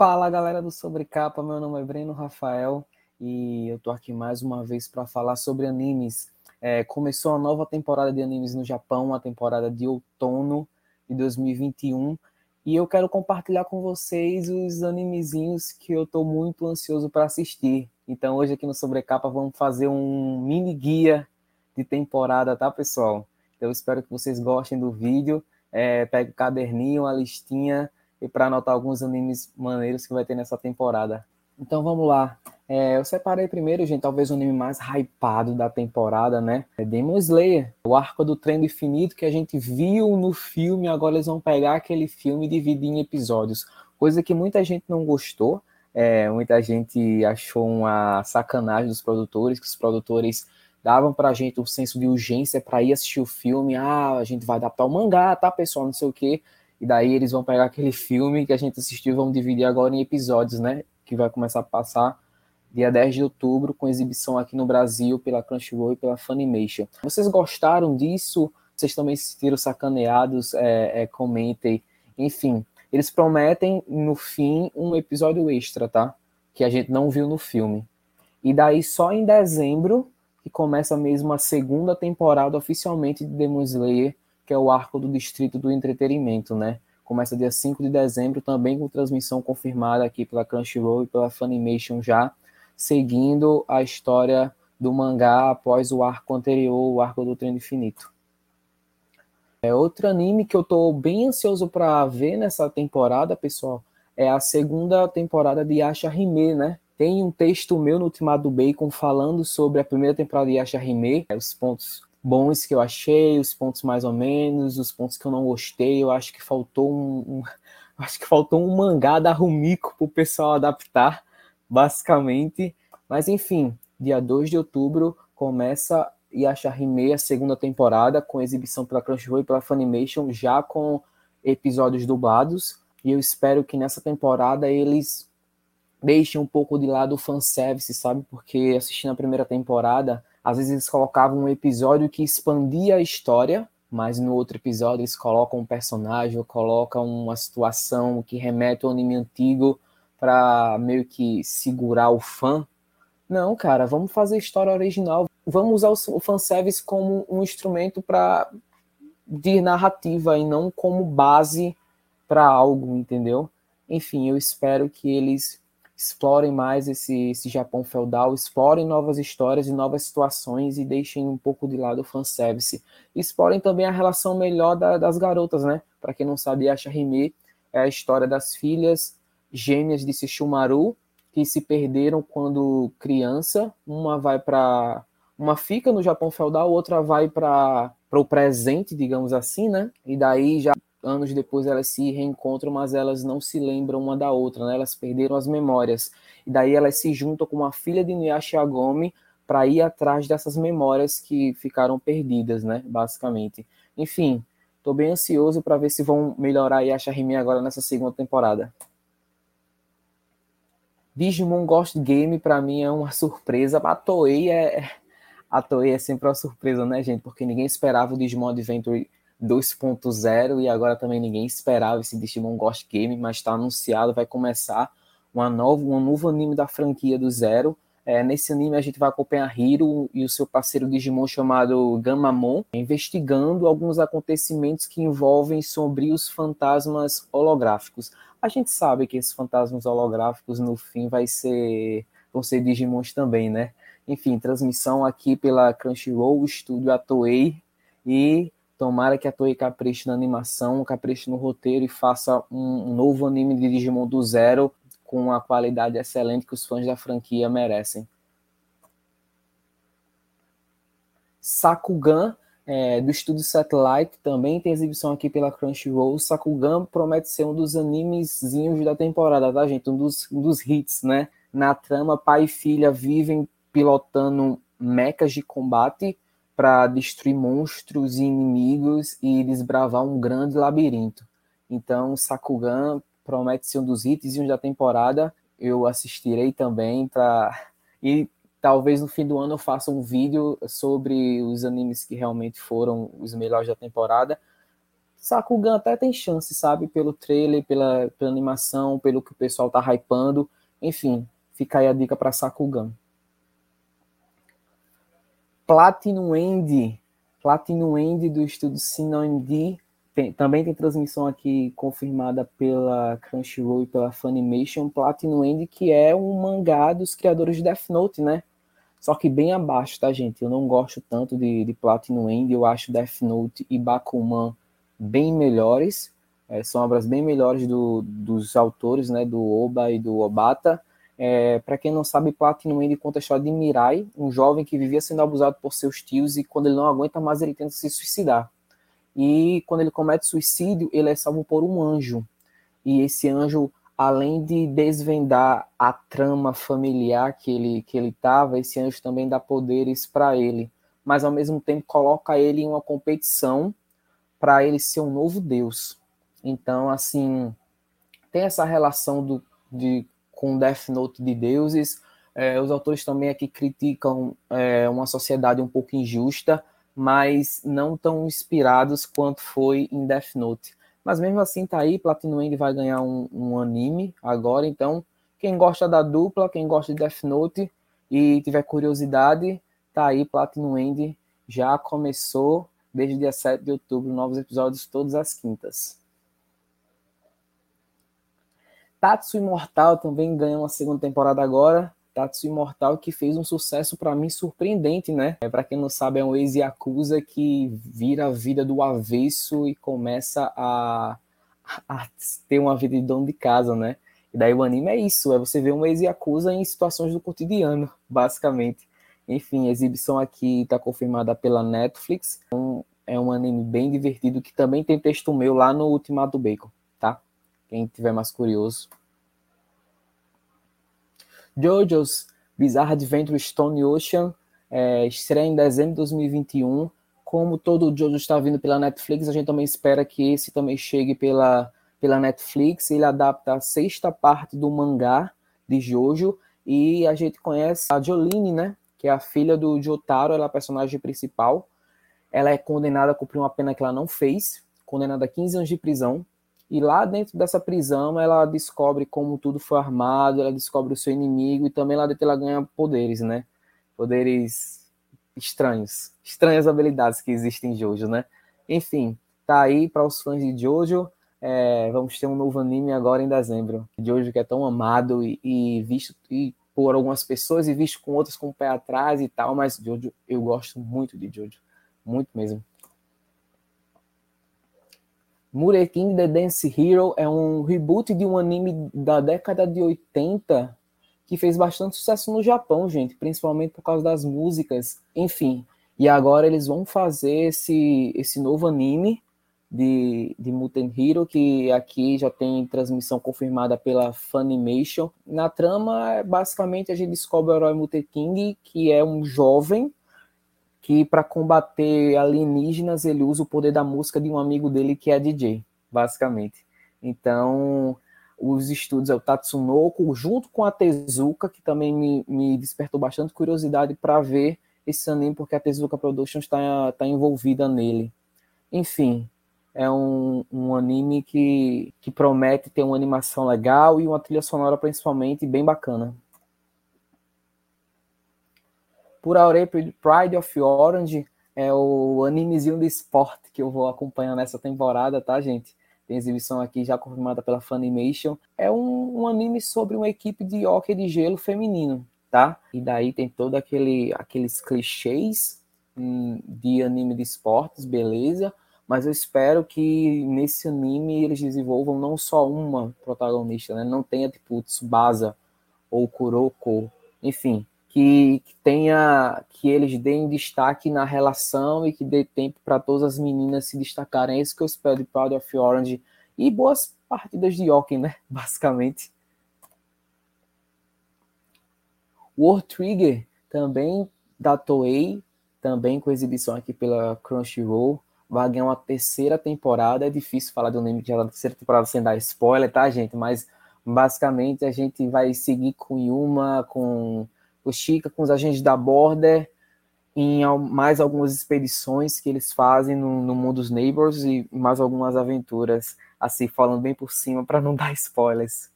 Fala galera do Sobrecapa, meu nome é Breno Rafael e eu tô aqui mais uma vez para falar sobre animes. É, começou a nova temporada de animes no Japão, a temporada de outono de 2021, e eu quero compartilhar com vocês os animezinhos que eu tô muito ansioso para assistir. Então hoje aqui no Sobrecapa vamos fazer um mini guia de temporada, tá pessoal? Eu espero que vocês gostem do vídeo. É, pegue o caderninho, a listinha e para anotar alguns animes maneiros que vai ter nessa temporada. Então vamos lá. É, eu separei primeiro, gente, talvez o anime mais hypado da temporada, né? É Demon Slayer, o arco do trem infinito que a gente viu no filme, agora eles vão pegar aquele filme e dividir em episódios. Coisa que muita gente não gostou, é, muita gente achou uma sacanagem dos produtores, que os produtores davam pra gente um senso de urgência para ir assistir o filme. Ah, a gente vai adaptar o mangá, tá, pessoal? Não sei o quê. E daí eles vão pegar aquele filme que a gente assistiu vão dividir agora em episódios, né? Que vai começar a passar dia 10 de outubro, com exibição aqui no Brasil pela Crunchyroll e pela Funimation. Vocês gostaram disso? Vocês também se sentiram sacaneados? É, é, comentem. Enfim, eles prometem no fim um episódio extra, tá? Que a gente não viu no filme. E daí só em dezembro que começa mesmo a segunda temporada oficialmente de Demon Slayer, que é o arco do Distrito do Entretenimento, né? Começa dia 5 de dezembro, também com transmissão confirmada aqui pela Crunchyroll e pela Funimation já, seguindo a história do mangá após o arco anterior, o arco do Trem Infinito. É outro anime que eu tô bem ansioso para ver nessa temporada, pessoal, é a segunda temporada de Asha Hime, né? Tem um texto meu no Ultimado Bacon falando sobre a primeira temporada de Yasha Hime, os pontos bons que eu achei, os pontos mais ou menos, os pontos que eu não gostei. Eu acho que faltou um, um acho que faltou um mangá da Rumiko para o pessoal adaptar, basicamente. Mas enfim, dia 2 de outubro começa Yasha Hime, a segunda temporada, com exibição pela Crunchyroll e pela Funimation, já com episódios dublados. E eu espero que nessa temporada eles deixem um pouco de lado o fanservice, sabe? Porque assistindo a primeira temporada, às vezes eles colocavam um episódio que expandia a história, mas no outro episódio eles colocam um personagem ou colocam uma situação que remete ao anime antigo para meio que segurar o fã. Não, cara, vamos fazer história original. Vamos usar o fanservice como um instrumento para de narrativa e não como base para algo, entendeu? Enfim, eu espero que eles explorem mais esse, esse Japão feudal, explorem novas histórias e novas situações e deixem um pouco de lado o fanservice. Explorem também a relação melhor da, das garotas, né? Para quem não sabe, a Shahime é a história das filhas gêmeas de Sesshomaru que se perderam quando criança. Uma vai para uma fica no Japão feudal, outra vai para o presente, digamos assim, né? E daí já anos depois elas se reencontram, mas elas não se lembram uma da outra, né? Elas perderam as memórias. E daí elas se juntam com uma filha de Inuyasha Agome para ir atrás dessas memórias que ficaram perdidas, né? Basicamente. Enfim, tô bem ansioso para ver se vão melhorar Yasha Hime agora nessa segunda temporada. Digimon Ghost Game para mim é uma surpresa. A Toei é a Toei é sempre uma surpresa, né, gente? Porque ninguém esperava o Digimon Adventure 2.0 e agora também ninguém esperava esse Digimon Ghost Game, mas está anunciado, vai começar uma nova, um novo anime da franquia do Zero. É, nesse anime a gente vai acompanhar Hiro e o seu parceiro Digimon chamado Gamamon, investigando alguns acontecimentos que envolvem sombrios fantasmas holográficos. A gente sabe que esses fantasmas holográficos no fim vai ser vão ser Digimons também, né? Enfim, transmissão aqui pela Crunchyroll, estúdio Atoei e Tomara que a Toei capriche na animação, capriche no roteiro e faça um, novo anime de Digimon do zero com a qualidade excelente que os fãs da franquia merecem. Sakugan, é, do estúdio Satellite, também tem exibição aqui pela Crunchyroll. Sakugan promete ser um dos animezinhos da temporada, tá, gente? Um dos, um dos hits, né? Na trama, pai e filha vivem pilotando mechas de combate para destruir monstros e inimigos e desbravar um grande labirinto. Então, Sakugan promete ser um dos hits da temporada. Eu assistirei também para e talvez no fim do ano eu faça um vídeo sobre os animes que realmente foram os melhores da temporada. Sakugan até tem chance, sabe? Pelo trailer, pela, pela animação, pelo que o pessoal tá hypando. Enfim, fica aí a dica para Sakugan. Platinum End. Platinum End do estúdio SinoMD. Tem, também tem transmissão aqui confirmada pela Crunchyroll e pela Funimation. Platinum End, que é um mangá dos criadores de Death Note, né? Só que bem abaixo, tá, gente? Eu não gosto tanto de, de Platinum End. Eu acho Death Note e Bakuman bem melhores. É, são obras bem melhores do, dos autores, né? Do Oba e do Obata. É, Para quem não sabe, Platinum End conta a história de Mirai, um jovem que vivia sendo abusado por seus tios e quando ele não aguenta mais, ele tenta se suicidar. E quando ele comete suicídio, ele é salvo por um anjo. E esse anjo além de desvendar a trama familiar que ele que ele estava, esse anjo também dá poderes para ele, mas ao mesmo tempo coloca ele em uma competição para ele ser um novo deus. Então, assim, tem essa relação do, de, com Death Note de deuses. É, os autores também aqui criticam é, uma sociedade um pouco injusta, mas não tão inspirados quanto foi em Death Note. Mas mesmo assim tá aí, Platinum End vai ganhar um, um anime agora, então quem gosta da dupla, quem gosta de Death Note e tiver curiosidade, tá aí Platinum End já começou desde dia 7 de outubro, novos episódios todas as quintas. Tatsu Imortal também ganhou uma segunda temporada agora. Tatsu Imortal, que fez um sucesso para mim surpreendente, né? É, para quem não sabe, é um ex-yakuza que vira a vida do avesso e começa a, a ter uma vida de dono de casa, né? E daí o anime é isso, é você ver um ex-yakuza em situações do cotidiano, basicamente. Enfim, a exibição aqui está confirmada pela Netflix. Um, é um anime bem divertido que também tem texto meu lá no Ultimato Bacon? Quem tiver mais curioso, JoJo's Bizarre Adventure Stone Ocean é, estreia em dezembro de 2021. Como todo Jojo está vindo pela Netflix, a gente também espera que esse também chegue pela, pela Netflix. Ele adapta a sexta parte do mangá de Jojo e a gente conhece a Jolene, né? Que é a filha do Jotaro, ela é a personagem principal. Ela é condenada a cumprir uma pena que ela não fez, condenada a 15 anos de prisão. E lá dentro dessa prisão, ela descobre como tudo foi armado, ela descobre o seu inimigo e também lá dentro ela ganha poderes, né? Poderes estranhos, estranhas habilidades que existem em Jojo, né? Enfim, tá aí para os fãs de Jojo. É, vamos ter um novo anime agora em dezembro. Jojo que é tão amado e, e visto e por algumas pessoas e visto com outras com o pé atrás e tal, mas Jojo, eu gosto muito de Jojo, muito mesmo. Murekin The Dance Hero é um reboot de um anime da década de 80 que fez bastante sucesso no Japão, gente, principalmente por causa das músicas, enfim. E agora eles vão fazer esse, esse novo anime de, de Mutant Hero, que aqui já tem transmissão confirmada pela Funimation. Na trama, basicamente, a gente descobre o herói Mutant King, que é um jovem que para combater alienígenas ele usa o poder da música de um amigo dele que é DJ, basicamente. Então, os estudos é o Tatsunoko, junto com a Tezuka, que também me, me despertou bastante curiosidade para ver esse anime, porque a Tezuka Productions está tá envolvida nele. Enfim, é um, um anime que, que promete ter uma animação legal e uma trilha sonora principalmente bem bacana. Por Aurei Pride of Orange é o animezinho de esporte que eu vou acompanhar nessa temporada, tá, gente? Tem exibição aqui já confirmada pela Funimation. É um, um anime sobre uma equipe de hockey de gelo feminino, tá? E daí tem todo aquele aqueles clichês hum, de anime de esportes, beleza? Mas eu espero que nesse anime eles desenvolvam não só uma protagonista, né? Não tenha tipo Tsubasa ou Kuroko, enfim, que, que, tenha que eles deem destaque na relação e que dê tempo para todas as meninas se destacarem. É isso que eu espero de Proud of Orange e boas partidas de hockey, né? Basicamente. War Trigger também da Toei, também com exibição aqui pela Crunchyroll. Vai ganhar uma terceira temporada. É difícil falar do anime que já tá na terceira temporada sem dar spoiler, tá, gente? Mas basicamente a gente vai seguir com Yuma, com o Chica com os agentes da Border. em mais algumas expedições que eles fazem no, no mundo dos Neighbors e mais algumas aventuras, assim, falando bem por cima para não dar spoilers.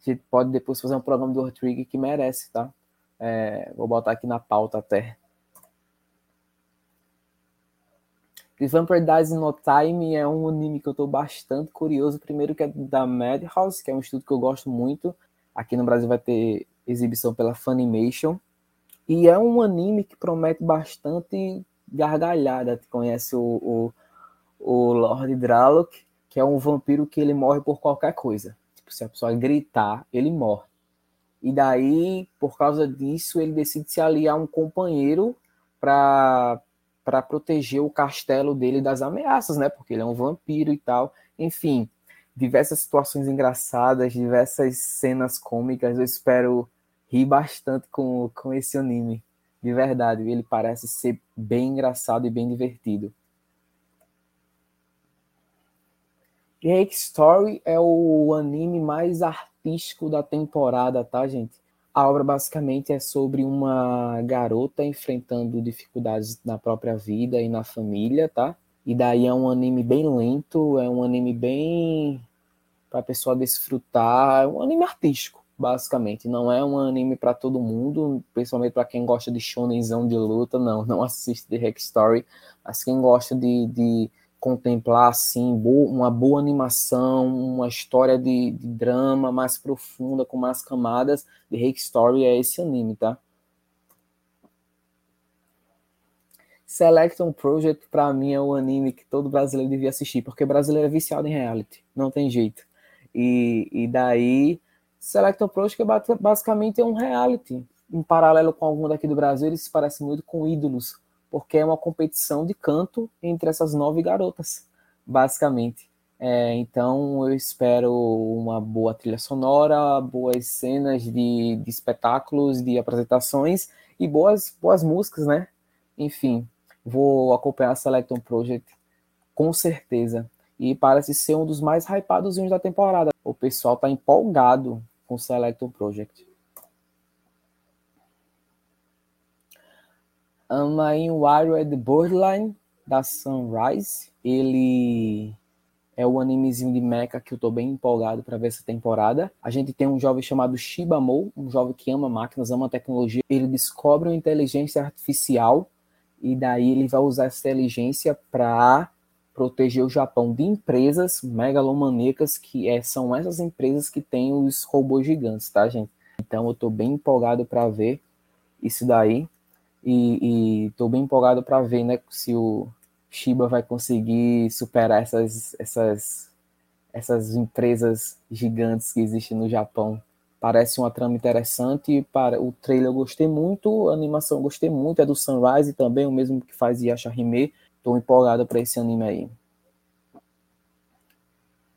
A gente pode depois fazer um programa do Hortrig que merece, tá? É, vou botar aqui na pauta até. The Vampire Dies in No Time é um anime que eu estou bastante curioso. Primeiro que é da Madhouse, que é um estúdio que eu gosto muito. Aqui no Brasil vai ter exibição pela Funimation. E é um anime que promete bastante gargalhada. Conhece o, o, o Lord Dralok, que é um vampiro que ele morre por qualquer coisa. Tipo, se a pessoa gritar, ele morre. E daí, por causa disso, ele decide se aliar a um companheiro para para proteger o castelo dele das ameaças, né? Porque ele é um vampiro e tal. Enfim, diversas situações engraçadas, diversas cenas cômicas. Eu espero rir bastante com, com esse anime. De verdade, ele parece ser bem engraçado e bem divertido. Rake Story é o anime mais artístico da temporada, tá, gente? A obra basicamente é sobre uma garota enfrentando dificuldades na própria vida e na família, tá? E daí é um anime bem lento, é um anime bem para pessoa desfrutar, é um anime artístico, basicamente. Não é um anime para todo mundo, principalmente para quem gosta de shonenzão de luta, não, não assiste The Hack Story, mas quem gosta de, de contemplar assim uma boa animação, uma história de, de, drama mais profunda, com mais camadas, de Rake Story é esse anime, tá? Selection Project, para mim, é o anime que todo brasileiro devia assistir, porque brasileiro é viciado em reality, não tem jeito. E, e daí, Selection Project basicamente é um reality, em paralelo com algum daqui do Brasil, ele se parece muito com Ídolos, porque é uma competição de canto entre essas nove garotas, basicamente. É, então eu espero uma boa trilha sonora, boas cenas de, de, espetáculos, de apresentações e boas, boas músicas, né? Enfim, vou acompanhar a Selecton Project com certeza. E parece ser um dos mais hypados da temporada. O pessoal tá empolgado com o Selecton Project. Amain Wired Borderline, da Sunrise. Ele é o animezinho de mecha que eu tô bem empolgado para ver essa temporada. A gente tem um jovem chamado Shibamo, um jovem que ama máquinas, ama tecnologia. Ele descobre uma inteligência artificial e daí ele vai usar essa inteligência para proteger o Japão de empresas megalomaníacas que é, são essas empresas que têm os robôs gigantes, tá, gente? Então eu tô bem empolgado para ver isso daí. E estou bem empolgado para ver né, se o Shiba vai conseguir superar essas, essas, essas empresas gigantes que existem no Japão. Parece uma trama interessante. Para o trailer eu gostei muito, a animação eu gostei muito, é do Sunrise também, o mesmo que faz Yashahime. Estou empolgado para esse anime aí.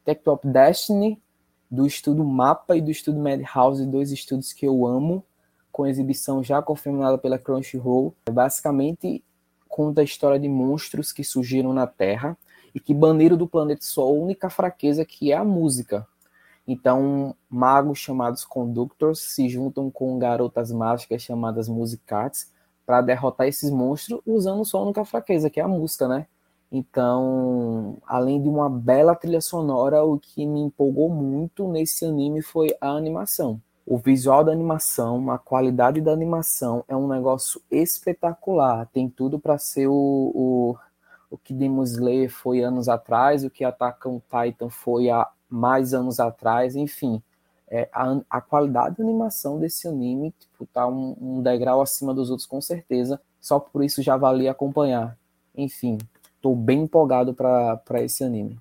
Tech Top Destiny, do estudo Mapa e do estudo Madhouse, dois estudos que eu amo com exibição já confirmada pela Crunchyroll. Basicamente, conta a história de monstros que surgiram na Terra e que baniram do planeta Sol a única fraqueza que é a música. Então, magos chamados Conductors se juntam com garotas mágicas chamadas Musicates para derrotar esses monstros usando só a única fraqueza, que é a música, né? Então, além de uma bela trilha sonora, o que me empolgou muito nesse anime foi a animação o visual da animação, a qualidade da animação é um negócio espetacular. Tem tudo para ser o, o, o que Demon Slayer foi anos atrás, o que Attack on Titan foi há mais anos atrás, enfim. É, a, a, qualidade da animação desse anime tipo, tá um, um, degrau acima dos outros com certeza. Só por isso já valia acompanhar. Enfim, estou bem empolgado para esse anime.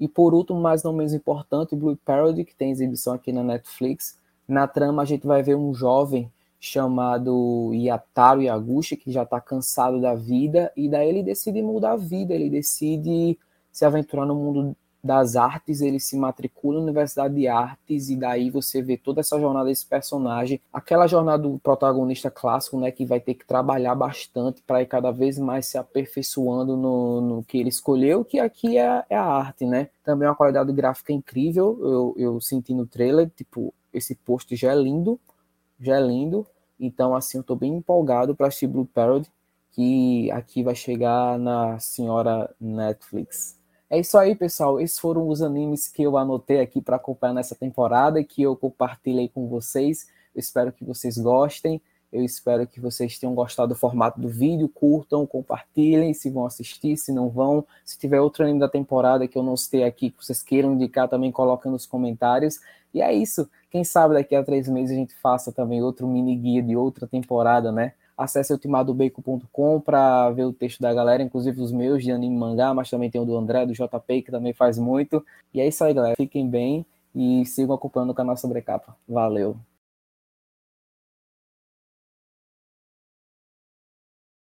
E por último, mas não menos importante, Blue Parody, que tem exibição aqui na Netflix. Na trama a gente vai ver um jovem chamado Yataro Yaguchi, que já está cansado da vida, e daí ele decide mudar a vida, ele decide se aventurar no mundo das artes, ele se matricula na Universidade de Artes e daí você vê toda essa jornada desse personagem, aquela jornada do protagonista clássico, né, que vai ter que trabalhar bastante para ir cada vez mais se aperfeiçoando no, no que ele escolheu, que aqui é, é, a arte, né? Também uma qualidade gráfica incrível, eu, eu senti no trailer, tipo, esse post já é lindo, já é lindo, Então, assim, eu estou bem empolgado para assistir Blue Parody, que aqui vai chegar na senhora Netflix. É isso aí, pessoal. Esses foram os animes que eu anotei aqui para acompanhar nessa temporada e que eu compartilhei com vocês. Eu espero que vocês gostem. Eu espero que vocês tenham gostado do formato do vídeo, curtam, compartilhem, se vão assistir, se não vão. Se tiver outro anime da temporada que eu não citei aqui, que vocês queiram indicar, também coloquem nos comentários. E é isso. Quem sabe daqui a três meses a gente faça também outro mini guia de outra temporada, né? Acesse ultimadobacon.com para ver o texto da galera, inclusive os meus de anime mangá, mas também tem o do André, do JP, que também faz muito. E é isso aí, galera. Fiquem bem e sigam acompanhando o canal sobre capa. Valeu!